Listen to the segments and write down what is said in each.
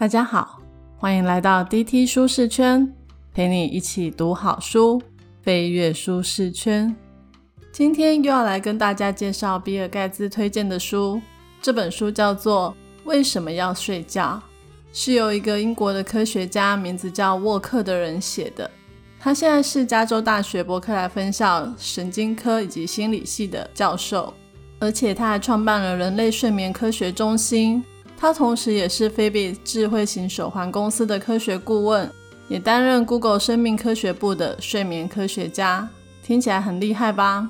大家好，欢迎来到 DT 舒适圈，陪你一起读好书，飞跃舒适圈。今天又要来跟大家介绍比尔盖茨推荐的书，这本书叫做《为什么要睡觉》，是由一个英国的科学家，名字叫沃克的人写的。他现在是加州大学伯克莱分校神经科以及心理系的教授，而且他还创办了人类睡眠科学中心。他同时也是菲比智慧型手环公司的科学顾问，也担任 Google 生命科学部的睡眠科学家。听起来很厉害吧？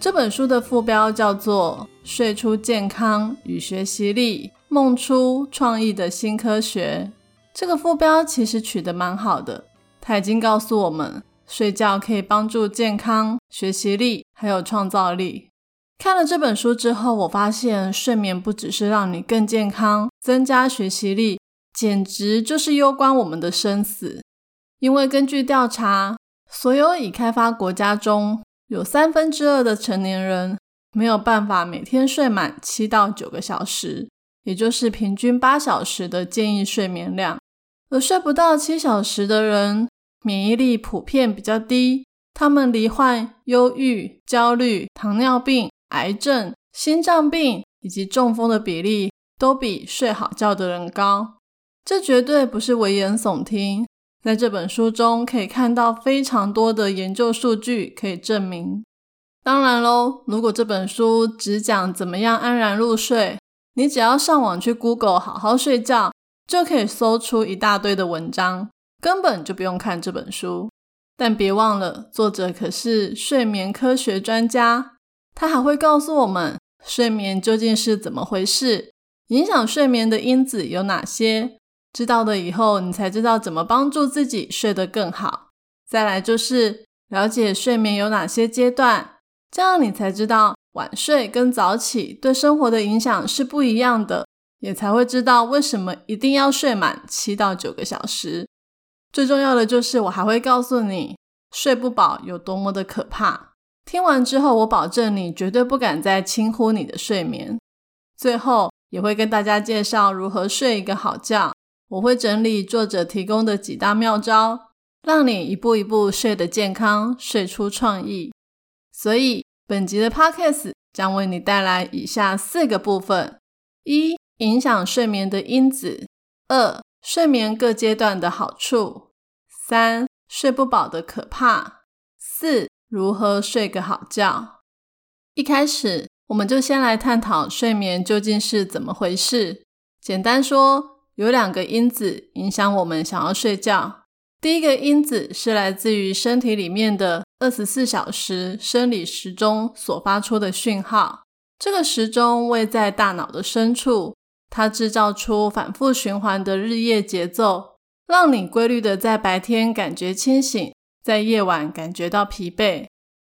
这本书的副标叫做《睡出健康与学习力，梦出创意的新科学》。这个副标其实取得蛮好的，它已经告诉我们，睡觉可以帮助健康、学习力还有创造力。看了这本书之后，我发现睡眠不只是让你更健康、增加学习力，简直就是攸关我们的生死。因为根据调查，所有已开发国家中有三分之二的成年人没有办法每天睡满七到九个小时，也就是平均八小时的建议睡眠量。而睡不到七小时的人，免疫力普遍比较低，他们罹患忧郁、焦虑、糖尿病。癌症、心脏病以及中风的比例都比睡好觉的人高，这绝对不是危言耸听。在这本书中可以看到非常多的研究数据可以证明。当然喽，如果这本书只讲怎么样安然入睡，你只要上网去 Google 好好睡觉，就可以搜出一大堆的文章，根本就不用看这本书。但别忘了，作者可是睡眠科学专家。他还会告诉我们睡眠究竟是怎么回事，影响睡眠的因子有哪些。知道了以后，你才知道怎么帮助自己睡得更好。再来就是了解睡眠有哪些阶段，这样你才知道晚睡跟早起对生活的影响是不一样的，也才会知道为什么一定要睡满七到九个小时。最重要的就是，我还会告诉你睡不饱有多么的可怕。听完之后，我保证你绝对不敢再轻忽你的睡眠。最后也会跟大家介绍如何睡一个好觉。我会整理作者提供的几大妙招，让你一步一步睡得健康，睡出创意。所以本集的 podcast 将为你带来以下四个部分：一、影响睡眠的因子；二、睡眠各阶段的好处；三、睡不饱的可怕；四。如何睡个好觉？一开始，我们就先来探讨睡眠究竟是怎么回事。简单说，有两个因子影响我们想要睡觉。第一个因子是来自于身体里面的二十四小时生理时钟所发出的讯号。这个时钟位在大脑的深处，它制造出反复循环的日夜节奏，让你规律的在白天感觉清醒。在夜晚感觉到疲惫，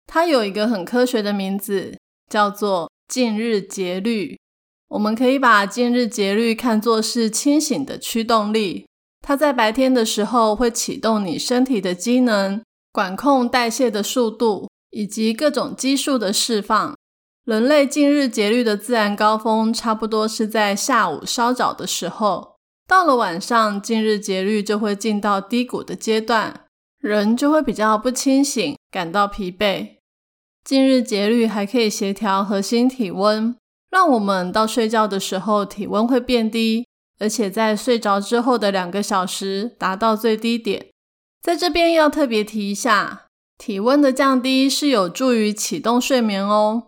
它有一个很科学的名字，叫做近日节律。我们可以把近日节律看作是清醒的驱动力。它在白天的时候会启动你身体的机能，管控代谢的速度以及各种激素的释放。人类近日节律的自然高峰差不多是在下午稍早的时候，到了晚上，近日节律就会进到低谷的阶段。人就会比较不清醒，感到疲惫。近日节律还可以协调核心体温，让我们到睡觉的时候体温会变低，而且在睡着之后的两个小时达到最低点。在这边要特别提一下，体温的降低是有助于启动睡眠哦。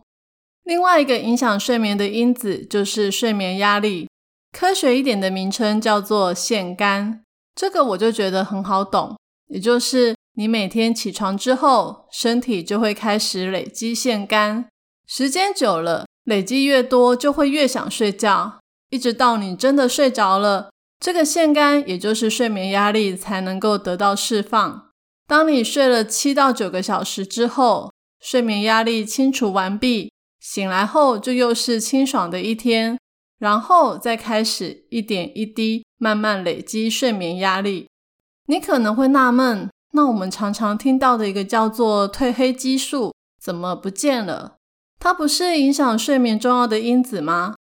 另外一个影响睡眠的因子就是睡眠压力，科学一点的名称叫做腺苷。这个我就觉得很好懂。也就是你每天起床之后，身体就会开始累积腺苷，时间久了，累积越多，就会越想睡觉，一直到你真的睡着了，这个腺苷也就是睡眠压力才能够得到释放。当你睡了七到九个小时之后，睡眠压力清除完毕，醒来后就又是清爽的一天，然后再开始一点一滴慢慢累积睡眠压力。你可能会纳闷，那我们常常听到的一个叫做褪黑激素怎么不见了？它不是影响睡眠重要的因子吗？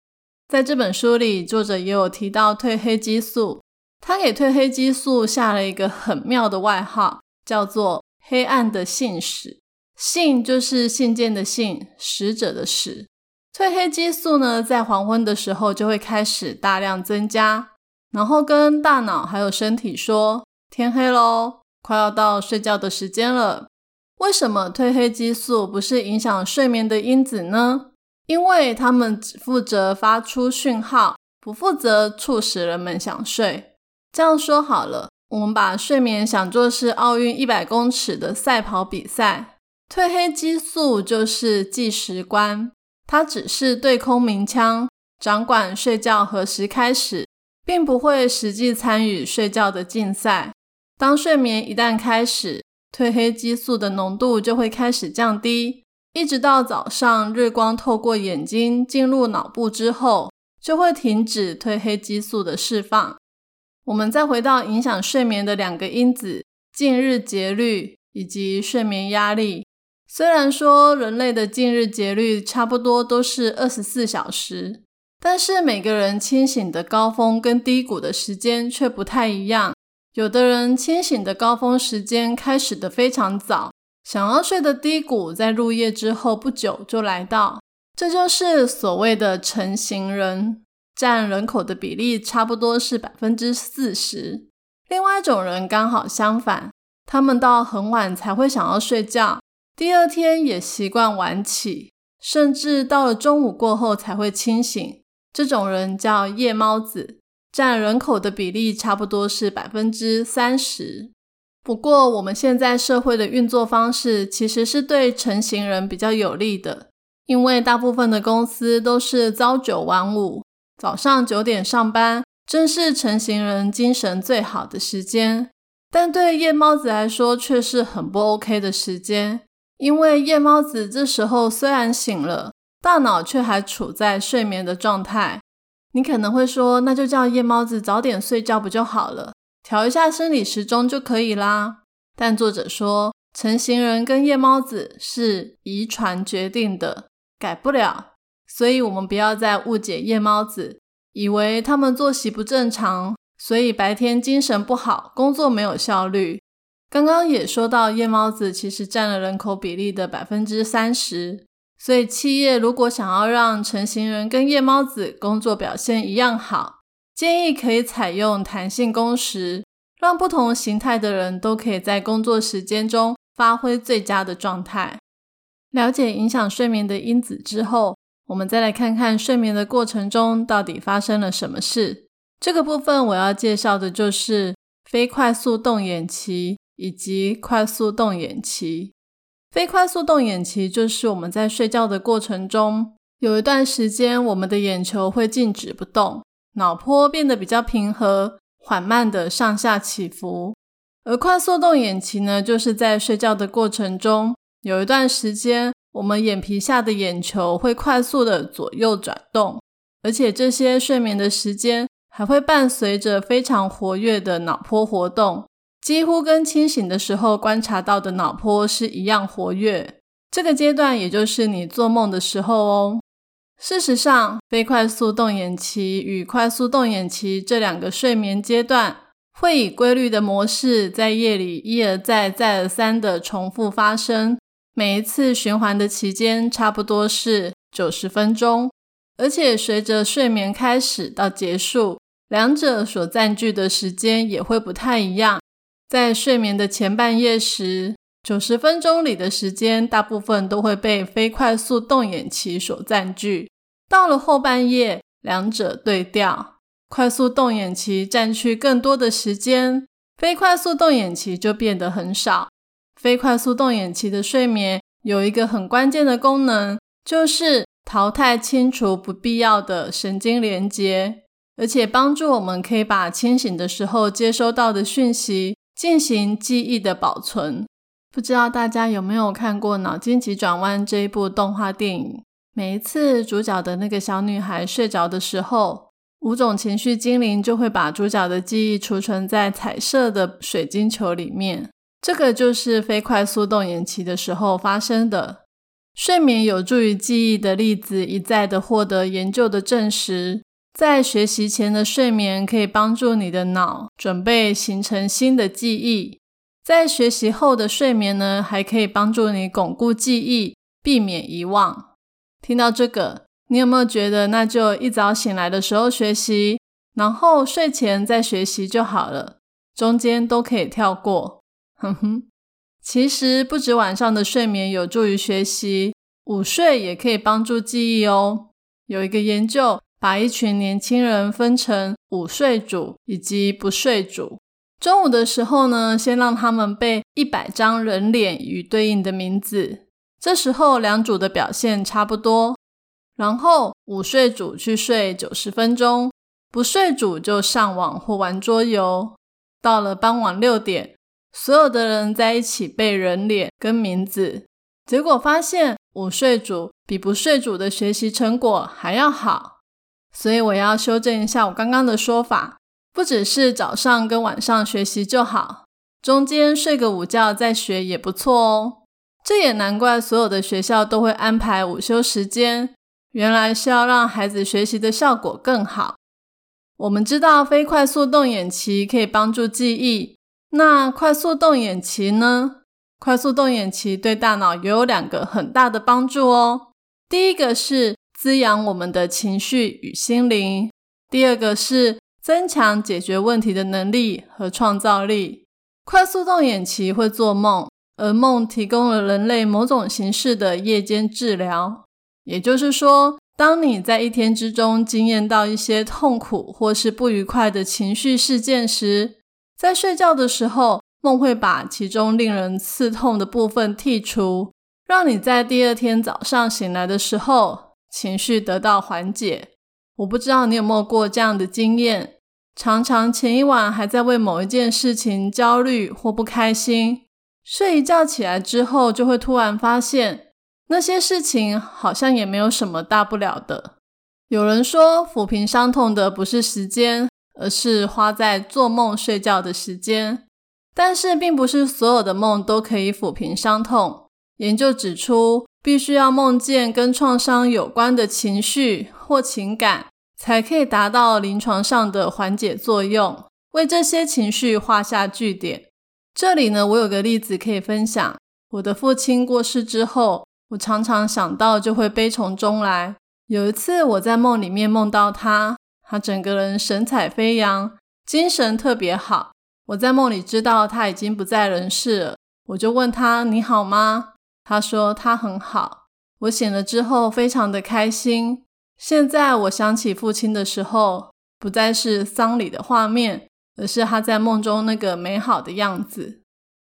在这本书里，作者也有提到褪黑激素。他给褪黑激素下了一个很妙的外号，叫做“黑暗的信使”。信就是信件的信，使者的使。褪黑激素呢，在黄昏的时候就会开始大量增加，然后跟大脑还有身体说：“天黑喽，快要到睡觉的时间了。”为什么褪黑激素不是影响睡眠的因子呢？因为它们只负责发出讯号，不负责促使人们想睡。这样说好了，我们把睡眠想作是奥运一百公尺的赛跑比赛，褪黑激素就是计时官，它只是对空鸣枪，掌管睡觉何时开始，并不会实际参与睡觉的竞赛。当睡眠一旦开始，褪黑激素的浓度就会开始降低，一直到早上日光透过眼睛进入脑部之后，就会停止褪黑激素的释放。我们再回到影响睡眠的两个因子：近日节律以及睡眠压力。虽然说人类的近日节律差不多都是二十四小时，但是每个人清醒的高峰跟低谷的时间却不太一样。有的人清醒的高峰时间开始的非常早，想要睡的低谷在入夜之后不久就来到，这就是所谓的成型人，占人口的比例差不多是百分之四十。另外一种人刚好相反，他们到很晚才会想要睡觉，第二天也习惯晚起，甚至到了中午过后才会清醒。这种人叫夜猫子。占人口的比例差不多是百分之三十。不过，我们现在社会的运作方式其实是对成型人比较有利的，因为大部分的公司都是朝九晚五，早上九点上班，正是成型人精神最好的时间。但对夜猫子来说却是很不 OK 的时间，因为夜猫子这时候虽然醒了，大脑却还处在睡眠的状态。你可能会说，那就叫夜猫子早点睡觉不就好了，调一下生理时钟就可以啦。但作者说，成型人跟夜猫子是遗传决定的，改不了。所以，我们不要再误解夜猫子，以为他们作息不正常，所以白天精神不好，工作没有效率。刚刚也说到，夜猫子其实占了人口比例的百分之三十。所以，企业如果想要让成型人跟夜猫子工作表现一样好，建议可以采用弹性工时，让不同形态的人都可以在工作时间中发挥最佳的状态。了解影响睡眠的因子之后，我们再来看看睡眠的过程中到底发生了什么事。这个部分我要介绍的就是非快速动眼期以及快速动眼期。非快速动眼期就是我们在睡觉的过程中，有一段时间我们的眼球会静止不动，脑波变得比较平和，缓慢的上下起伏。而快速动眼期呢，就是在睡觉的过程中，有一段时间我们眼皮下的眼球会快速的左右转动，而且这些睡眠的时间还会伴随着非常活跃的脑波活动。几乎跟清醒的时候观察到的脑波是一样活跃，这个阶段也就是你做梦的时候哦。事实上，非快速动眼期与快速动眼期这两个睡眠阶段会以规律的模式在夜里一而再、再而三的重复发生，每一次循环的期间差不多是九十分钟，而且随着睡眠开始到结束，两者所占据的时间也会不太一样。在睡眠的前半夜时，九十分钟里的时间大部分都会被非快速动眼期所占据。到了后半夜，两者对调，快速动眼期占据更多的时间，非快速动眼期就变得很少。非快速动眼期的睡眠有一个很关键的功能，就是淘汰清除不必要的神经连接，而且帮助我们可以把清醒的时候接收到的讯息。进行记忆的保存。不知道大家有没有看过《脑筋急转弯》这一部动画电影？每一次主角的那个小女孩睡着的时候，五种情绪精灵就会把主角的记忆储存在彩色的水晶球里面。这个就是非快速动眼期的时候发生的。睡眠有助于记忆的例子一再的获得研究的证实。在学习前的睡眠可以帮助你的脑准备形成新的记忆，在学习后的睡眠呢，还可以帮助你巩固记忆，避免遗忘。听到这个，你有没有觉得那就一早醒来的时候学习，然后睡前再学习就好了，中间都可以跳过？哼哼，其实不止晚上的睡眠有助于学习，午睡也可以帮助记忆哦。有一个研究。把一群年轻人分成午睡组以及不睡组。中午的时候呢，先让他们背一百张人脸与对应的名字。这时候两组的表现差不多。然后午睡组去睡九十分钟，不睡组就上网或玩桌游。到了傍晚六点，所有的人在一起背人脸跟名字。结果发现午睡组比不睡组的学习成果还要好。所以我要修正一下我刚刚的说法，不只是早上跟晚上学习就好，中间睡个午觉再学也不错哦。这也难怪所有的学校都会安排午休时间，原来是要让孩子学习的效果更好。我们知道非快速动眼期可以帮助记忆，那快速动眼期呢？快速动眼期对大脑也有两个很大的帮助哦。第一个是。滋养我们的情绪与心灵。第二个是增强解决问题的能力和创造力。快速动眼期会做梦，而梦提供了人类某种形式的夜间治疗。也就是说，当你在一天之中经验到一些痛苦或是不愉快的情绪事件时，在睡觉的时候，梦会把其中令人刺痛的部分剔除，让你在第二天早上醒来的时候。情绪得到缓解，我不知道你有没有过这样的经验。常常前一晚还在为某一件事情焦虑或不开心，睡一觉起来之后，就会突然发现那些事情好像也没有什么大不了的。有人说，抚平伤痛的不是时间，而是花在做梦、睡觉的时间。但是，并不是所有的梦都可以抚平伤痛。研究指出。必须要梦见跟创伤有关的情绪或情感，才可以达到临床上的缓解作用，为这些情绪画下句点。这里呢，我有个例子可以分享。我的父亲过世之后，我常常想到就会悲从中来。有一次我在梦里面梦到他，他整个人神采飞扬，精神特别好。我在梦里知道他已经不在人世了，我就问他：“你好吗？”他说他很好，我醒了之后非常的开心。现在我想起父亲的时候，不再是丧礼的画面，而是他在梦中那个美好的样子。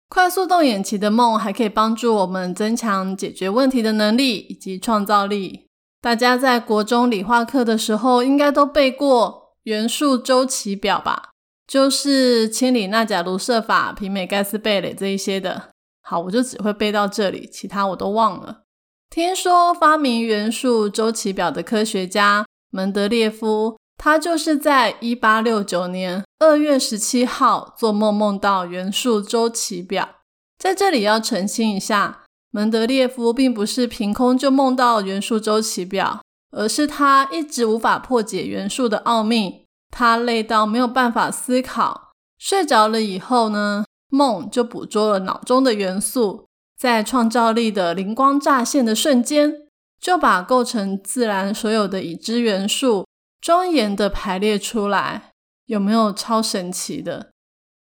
快速动眼期的梦还可以帮助我们增强解决问题的能力以及创造力。大家在国中理化课的时候，应该都背过元素周期表吧？就是氢锂钠钾卢铯法、媲美盖斯贝蕾这一些的。好，我就只会背到这里，其他我都忘了。听说发明元素周期表的科学家门德列夫，他就是在一八六九年二月十七号做梦梦到元素周期表。在这里要澄清一下，门德列夫并不是凭空就梦到元素周期表，而是他一直无法破解元素的奥秘，他累到没有办法思考，睡着了以后呢？梦就捕捉了脑中的元素，在创造力的灵光乍现的瞬间，就把构成自然所有的已知元素庄严的排列出来。有没有超神奇的？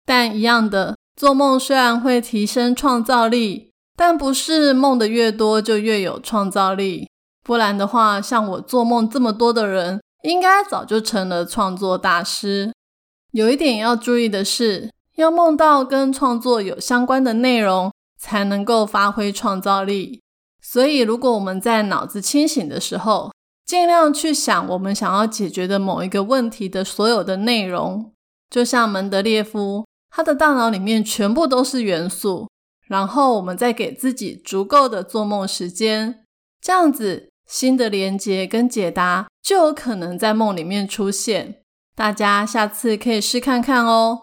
但一样的，做梦虽然会提升创造力，但不是梦的越多就越有创造力。不然的话，像我做梦这么多的人，应该早就成了创作大师。有一点要注意的是。要梦到跟创作有相关的内容，才能够发挥创造力。所以，如果我们在脑子清醒的时候，尽量去想我们想要解决的某一个问题的所有的内容，就像门德列夫，他的大脑里面全部都是元素。然后，我们再给自己足够的做梦时间，这样子新的连接跟解答就有可能在梦里面出现。大家下次可以试看看哦。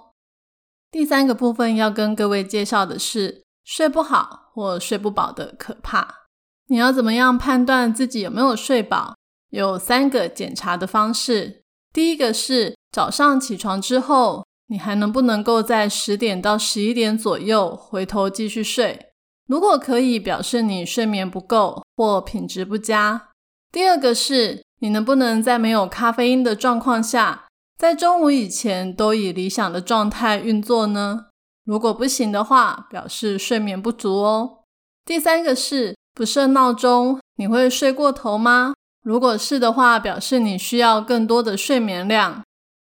第三个部分要跟各位介绍的是睡不好或睡不饱的可怕。你要怎么样判断自己有没有睡饱？有三个检查的方式。第一个是早上起床之后，你还能不能够在十点到十一点左右回头继续睡？如果可以，表示你睡眠不够或品质不佳。第二个是你能不能在没有咖啡因的状况下，在中午以前都以理想的状态运作呢？如果不行的话，表示睡眠不足哦。第三个是不设闹钟，你会睡过头吗？如果是的话，表示你需要更多的睡眠量。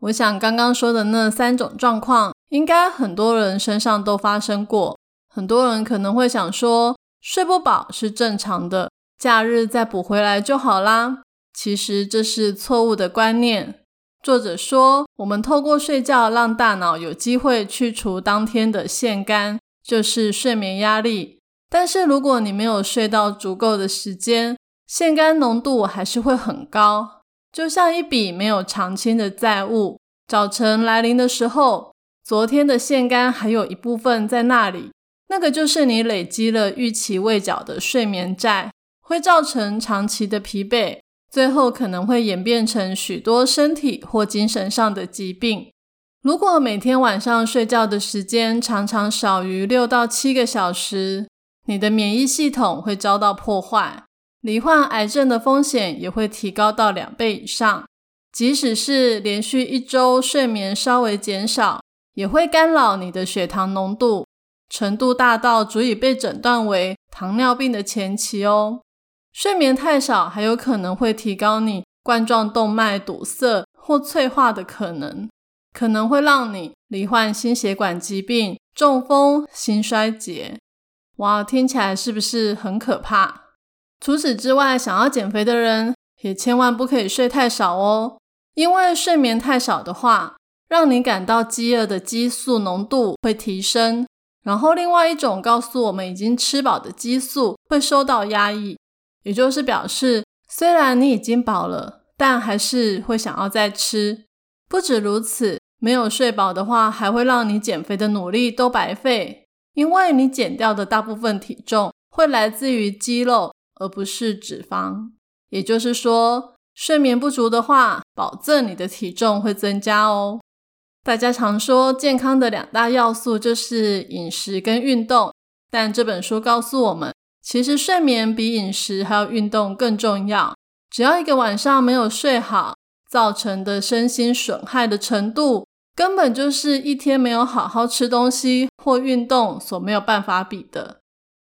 我想刚刚说的那三种状况，应该很多人身上都发生过。很多人可能会想说，睡不饱是正常的，假日再补回来就好啦。其实这是错误的观念。作者说，我们透过睡觉让大脑有机会去除当天的腺苷，就是睡眠压力。但是如果你没有睡到足够的时间，腺苷浓度还是会很高，就像一笔没有偿清的债务。早晨来临的时候，昨天的腺苷还有一部分在那里。那个就是你累积了预期未缴的睡眠债，会造成长期的疲惫，最后可能会演变成许多身体或精神上的疾病。如果每天晚上睡觉的时间常常少于六到七个小时，你的免疫系统会遭到破坏，罹患癌症的风险也会提高到两倍以上。即使是连续一周睡眠稍微减少，也会干扰你的血糖浓度。程度大到足以被诊断为糖尿病的前期哦。睡眠太少，还有可能会提高你冠状动脉堵塞或脆化的可能，可能会让你罹患心血管疾病、中风、心衰竭。哇，听起来是不是很可怕？除此之外，想要减肥的人也千万不可以睡太少哦，因为睡眠太少的话，让你感到饥饿的激素浓度会提升。然后，另外一种告诉我们已经吃饱的激素会受到压抑，也就是表示虽然你已经饱了，但还是会想要再吃。不止如此，没有睡饱的话，还会让你减肥的努力都白费，因为你减掉的大部分体重会来自于肌肉，而不是脂肪。也就是说，睡眠不足的话，保证你的体重会增加哦。大家常说健康的两大要素就是饮食跟运动，但这本书告诉我们，其实睡眠比饮食还有运动更重要。只要一个晚上没有睡好，造成的身心损害的程度，根本就是一天没有好好吃东西或运动所没有办法比的。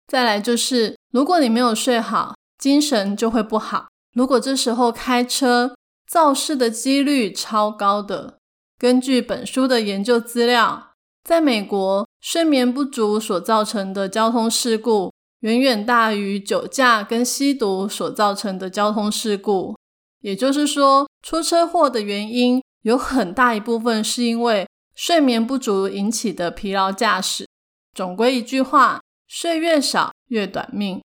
再来就是，如果你没有睡好，精神就会不好。如果这时候开车，肇事的几率超高的。根据本书的研究资料，在美国，睡眠不足所造成的交通事故远远大于酒驾跟吸毒所造成的交通事故。也就是说，出车祸的原因有很大一部分是因为睡眠不足引起的疲劳驾驶。总归一句话，睡越少越短命。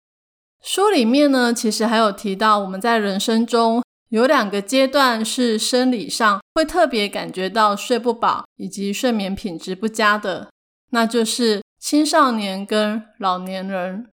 书里面呢，其实还有提到我们在人生中。有两个阶段是生理上会特别感觉到睡不饱以及睡眠品质不佳的，那就是青少年跟老年人。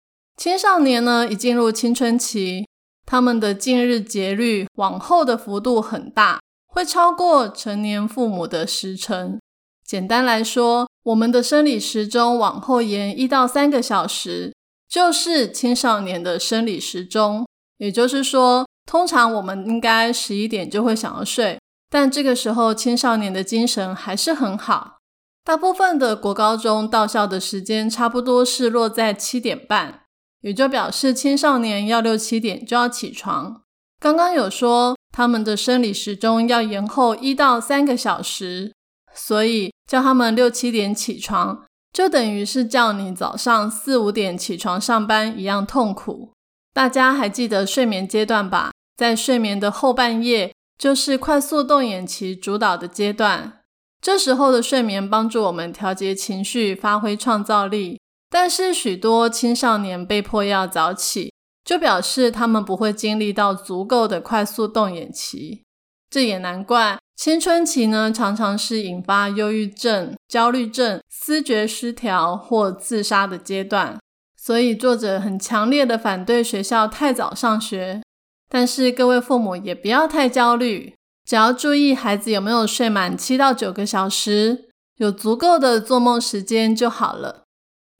青少年呢，已进入青春期，他们的近日节律往后的幅度很大，会超过成年父母的时辰。简单来说，我们的生理时钟往后延一到三个小时，就是青少年的生理时钟。也就是说。通常我们应该十一点就会想要睡，但这个时候青少年的精神还是很好。大部分的国高中到校的时间差不多是落在七点半，也就表示青少年要六七点就要起床。刚刚有说他们的生理时钟要延后一到三个小时，所以叫他们六七点起床，就等于是叫你早上四五点起床上班一样痛苦。大家还记得睡眠阶段吧？在睡眠的后半夜，就是快速动眼期主导的阶段。这时候的睡眠帮助我们调节情绪，发挥创造力。但是许多青少年被迫要早起，就表示他们不会经历到足够的快速动眼期。这也难怪，青春期呢常常是引发忧郁症、焦虑症、思觉失调或自杀的阶段。所以，作者很强烈的反对学校太早上学。但是，各位父母也不要太焦虑。只要注意孩子有没有睡满七到九个小时，有足够的做梦时间就好了。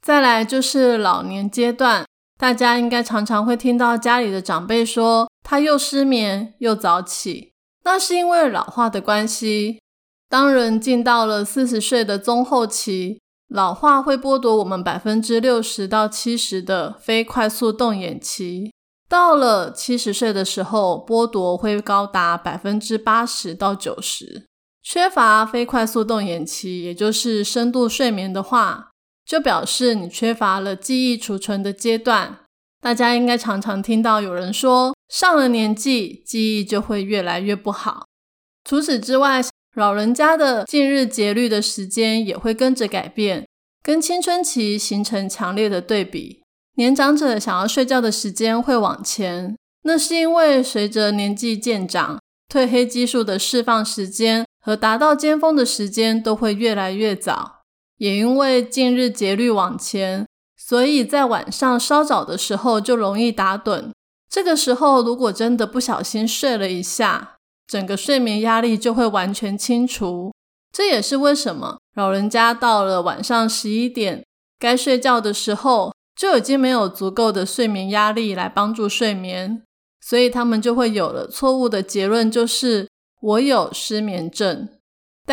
再来就是老年阶段，大家应该常常会听到家里的长辈说，他又失眠又早起，那是因为老化的关系。当人进到了四十岁的中后期，老化会剥夺我们百分之六十到七十的非快速动眼期。到了七十岁的时候，剥夺会高达百分之八十到九十。缺乏非快速动眼期，也就是深度睡眠的话，就表示你缺乏了记忆储存的阶段。大家应该常常听到有人说，上了年纪，记忆就会越来越不好。除此之外，老人家的近日节律的时间也会跟着改变，跟青春期形成强烈的对比。年长者想要睡觉的时间会往前，那是因为随着年纪渐长，褪黑激素的释放时间和达到尖峰的时间都会越来越早。也因为近日节律往前，所以在晚上稍早的时候就容易打盹。这个时候如果真的不小心睡了一下，整个睡眠压力就会完全清除。这也是为什么老人家到了晚上十一点该睡觉的时候。就已经没有足够的睡眠压力来帮助睡眠，所以他们就会有了错误的结论，就是我有失眠症。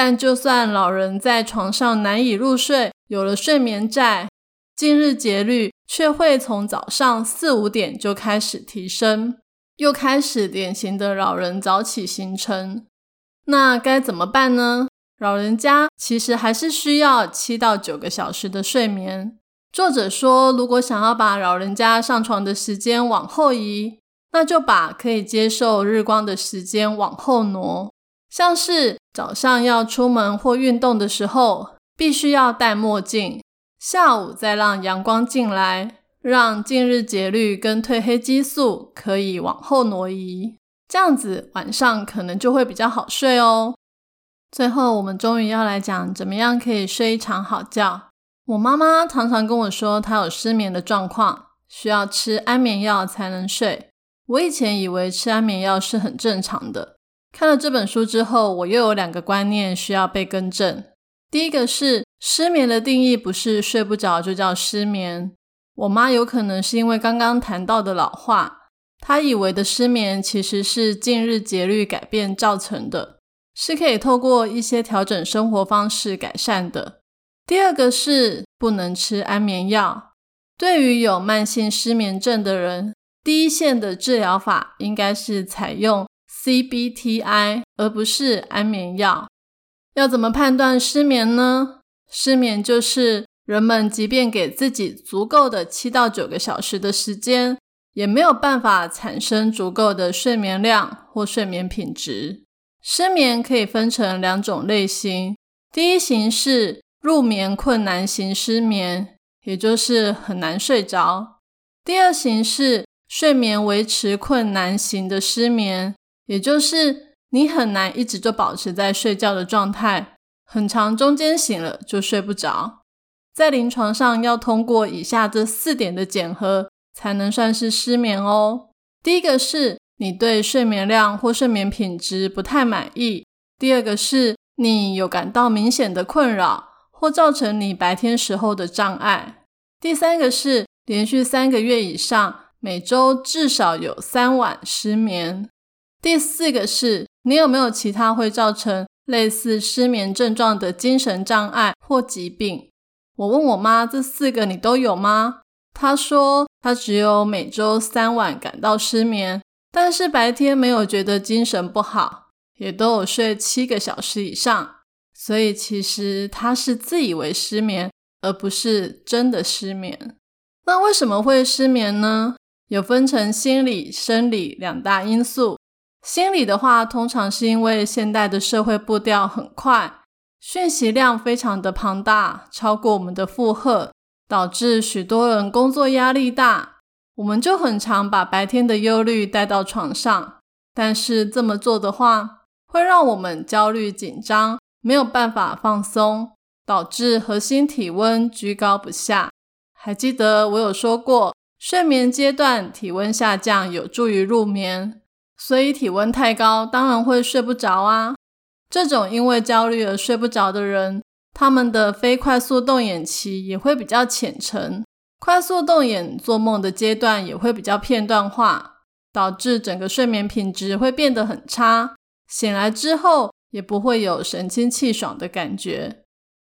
但就算老人在床上难以入睡，有了睡眠债，近日节律却会从早上四五点就开始提升，又开始典型的老人早起行程。那该怎么办呢？老人家其实还是需要七到九个小时的睡眠。作者说，如果想要把老人家上床的时间往后移，那就把可以接受日光的时间往后挪。像是早上要出门或运动的时候，必须要戴墨镜；下午再让阳光进来，让近日节律跟褪黑激素可以往后挪移。这样子晚上可能就会比较好睡哦。最后，我们终于要来讲怎么样可以睡一场好觉。我妈妈常常跟我说，她有失眠的状况，需要吃安眠药才能睡。我以前以为吃安眠药是很正常的。看了这本书之后，我又有两个观念需要被更正。第一个是，失眠的定义不是睡不着就叫失眠。我妈有可能是因为刚刚谈到的老化，她以为的失眠其实是近日节律改变造成的，是可以透过一些调整生活方式改善的。第二个是不能吃安眠药。对于有慢性失眠症的人，第一线的治疗法应该是采用 CBTI，而不是安眠药。要怎么判断失眠呢？失眠就是人们即便给自己足够的七到九个小时的时间，也没有办法产生足够的睡眠量或睡眠品质。失眠可以分成两种类型，第一型是。入眠困难型失眠，也就是很难睡着。第二型是睡眠维持困难型的失眠，也就是你很难一直就保持在睡觉的状态，很长中间醒了就睡不着。在临床上要通过以下这四点的检核，才能算是失眠哦。第一个是你对睡眠量或睡眠品质不太满意；第二个是你有感到明显的困扰。或造成你白天时候的障碍。第三个是连续三个月以上，每周至少有三晚失眠。第四个是你有没有其他会造成类似失眠症状的精神障碍或疾病？我问我妈这四个你都有吗？她说她只有每周三晚感到失眠，但是白天没有觉得精神不好，也都有睡七个小时以上。所以其实她是自以为失眠，而不是真的失眠。那为什么会失眠呢？有分成心理、生理两大因素。心理的话，通常是因为现代的社会步调很快，讯息量非常的庞大，超过我们的负荷，导致许多人工作压力大。我们就很常把白天的忧虑带到床上，但是这么做的话，会让我们焦虑紧张。没有办法放松，导致核心体温居高不下。还记得我有说过，睡眠阶段体温下降有助于入眠，所以体温太高，当然会睡不着啊。这种因为焦虑而睡不着的人，他们的非快速动眼期也会比较浅层，快速动眼做梦的阶段也会比较片段化，导致整个睡眠品质会变得很差。醒来之后也不会有神清气爽的感觉。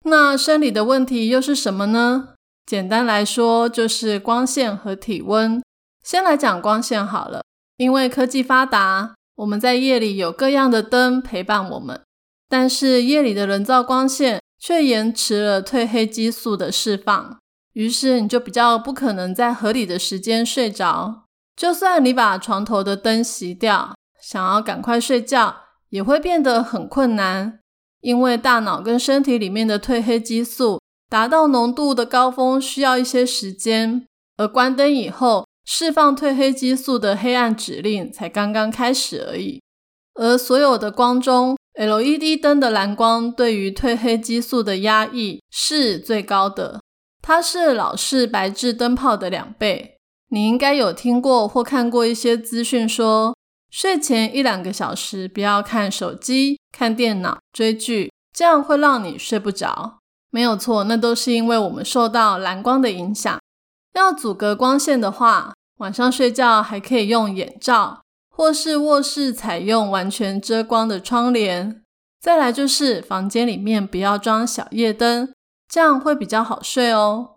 那生理的问题又是什么呢？简单来说，就是光线和体温。先来讲光线好了，因为科技发达。我们在夜里有各样的灯陪伴我们，但是夜里的人造光线却延迟了褪黑激素的释放，于是你就比较不可能在合理的时间睡着。就算你把床头的灯熄掉，想要赶快睡觉也会变得很困难，因为大脑跟身体里面的褪黑激素达到浓度的高峰需要一些时间，而关灯以后。释放褪黑激素的黑暗指令才刚刚开始而已，而所有的光中，LED 灯的蓝光对于褪黑激素的压抑是最高的，它是老式白炽灯泡的两倍。你应该有听过或看过一些资讯说，睡前一两个小时不要看手机、看电脑、追剧，这样会让你睡不着。没有错，那都是因为我们受到蓝光的影响。要阻隔光线的话，晚上睡觉还可以用眼罩，或是卧室采用完全遮光的窗帘。再来就是房间里面不要装小夜灯，这样会比较好睡哦。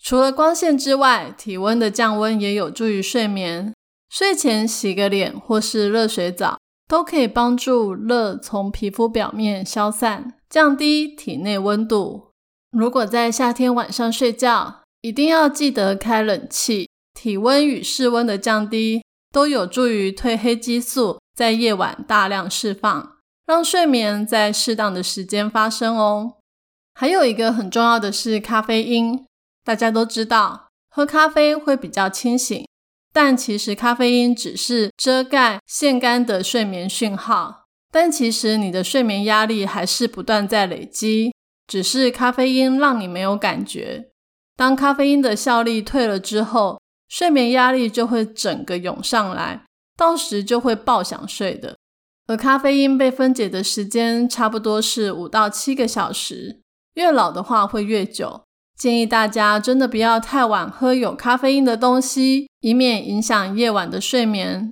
除了光线之外，体温的降温也有助于睡眠。睡前洗个脸或是热水澡，都可以帮助热从皮肤表面消散，降低体内温度。如果在夏天晚上睡觉，一定要记得开冷气。体温与室温的降低都有助于褪黑激素在夜晚大量释放，让睡眠在适当的时间发生哦。还有一个很重要的是咖啡因，大家都知道喝咖啡会比较清醒，但其实咖啡因只是遮盖腺苷的睡眠讯号，但其实你的睡眠压力还是不断在累积，只是咖啡因让你没有感觉。当咖啡因的效力退了之后，睡眠压力就会整个涌上来，到时就会爆想睡的。而咖啡因被分解的时间差不多是五到七个小时，越老的话会越久。建议大家真的不要太晚喝有咖啡因的东西，以免影响夜晚的睡眠。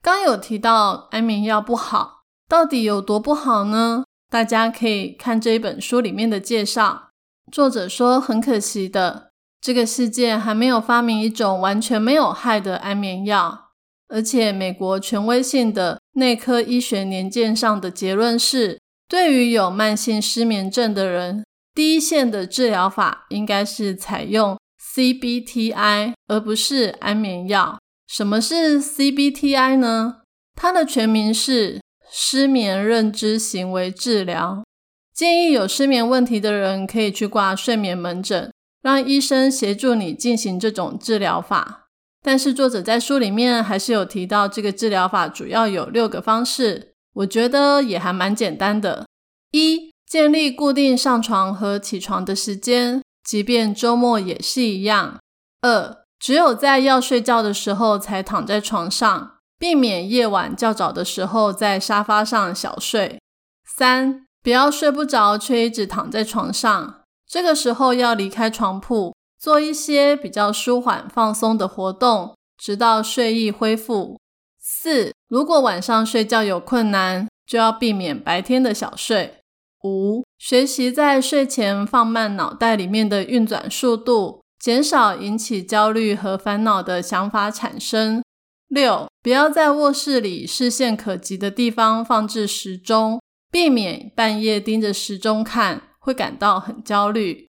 刚有提到安眠药不好，到底有多不好呢？大家可以看这一本书里面的介绍，作者说很可惜的。这个世界还没有发明一种完全没有害的安眠药，而且美国权威性的内科医学年鉴上的结论是，对于有慢性失眠症的人，第一线的治疗法应该是采用 CBTI，而不是安眠药。什么是 CBTI 呢？它的全名是失眠认知行为治疗。建议有失眠问题的人可以去挂睡眠门诊。让医生协助你进行这种治疗法，但是作者在书里面还是有提到，这个治疗法主要有六个方式，我觉得也还蛮简单的。一、建立固定上床和起床的时间，即便周末也是一样。二、只有在要睡觉的时候才躺在床上，避免夜晚较早的时候在沙发上小睡。三、不要睡不着却一直躺在床上。这个时候要离开床铺，做一些比较舒缓、放松的活动，直到睡意恢复。四，如果晚上睡觉有困难，就要避免白天的小睡。五，学习在睡前放慢脑袋里面的运转速度，减少引起焦虑和烦恼的想法产生。六，不要在卧室里视线可及的地方放置时钟，避免半夜盯着时钟看。会感到很焦虑。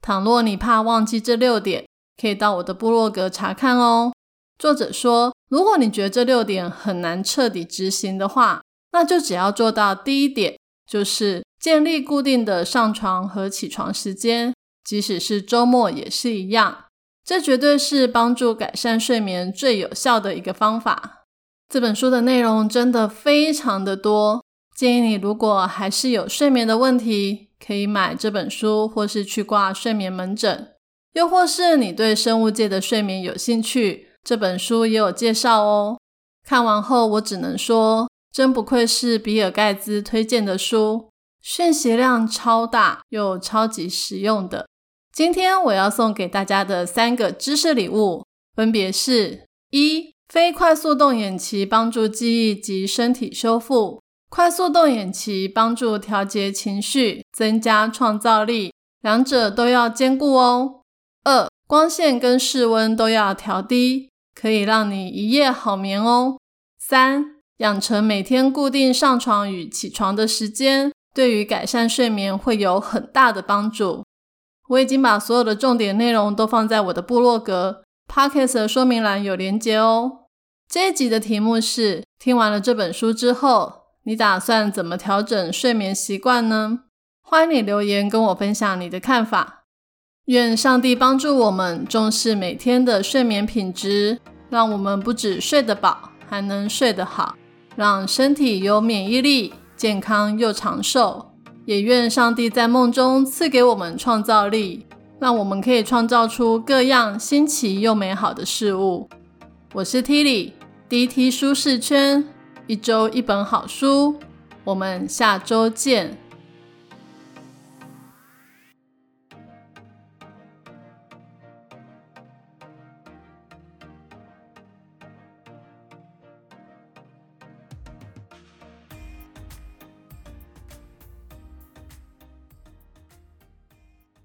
倘若你怕忘记这六点，可以到我的部落格查看哦。作者说，如果你觉得这六点很难彻底执行的话，那就只要做到第一点，就是建立固定的上床和起床时间，即使是周末也是一样。这绝对是帮助改善睡眠最有效的一个方法。这本书的内容真的非常的多，建议你如果还是有睡眠的问题。可以买这本书，或是去挂睡眠门诊，又或是你对生物界的睡眠有兴趣，这本书也有介绍哦。看完后，我只能说，真不愧是比尔盖茨推荐的书，讯息量超大又超级实用的。今天我要送给大家的三个知识礼物，分别是：一、非快速动眼期帮助记忆及身体修复；快速动眼期帮助调节情绪、增加创造力，两者都要兼顾哦。二、光线跟室温都要调低，可以让你一夜好眠哦。三、养成每天固定上床与起床的时间，对于改善睡眠会有很大的帮助。我已经把所有的重点内容都放在我的部落格 Podcast 的说明栏有连结哦。这一集的题目是：听完了这本书之后，你打算怎么调整睡眠习惯呢？欢迎你留言跟我分享你的看法。愿上帝帮助我们重视每天的睡眠品质，让我们不止睡得饱。还能睡得好，让身体有免疫力，健康又长寿。也愿上帝在梦中赐给我们创造力，让我们可以创造出各样新奇又美好的事物。我是 Tilly，DT 舒适圈，一周一本好书，我们下周见。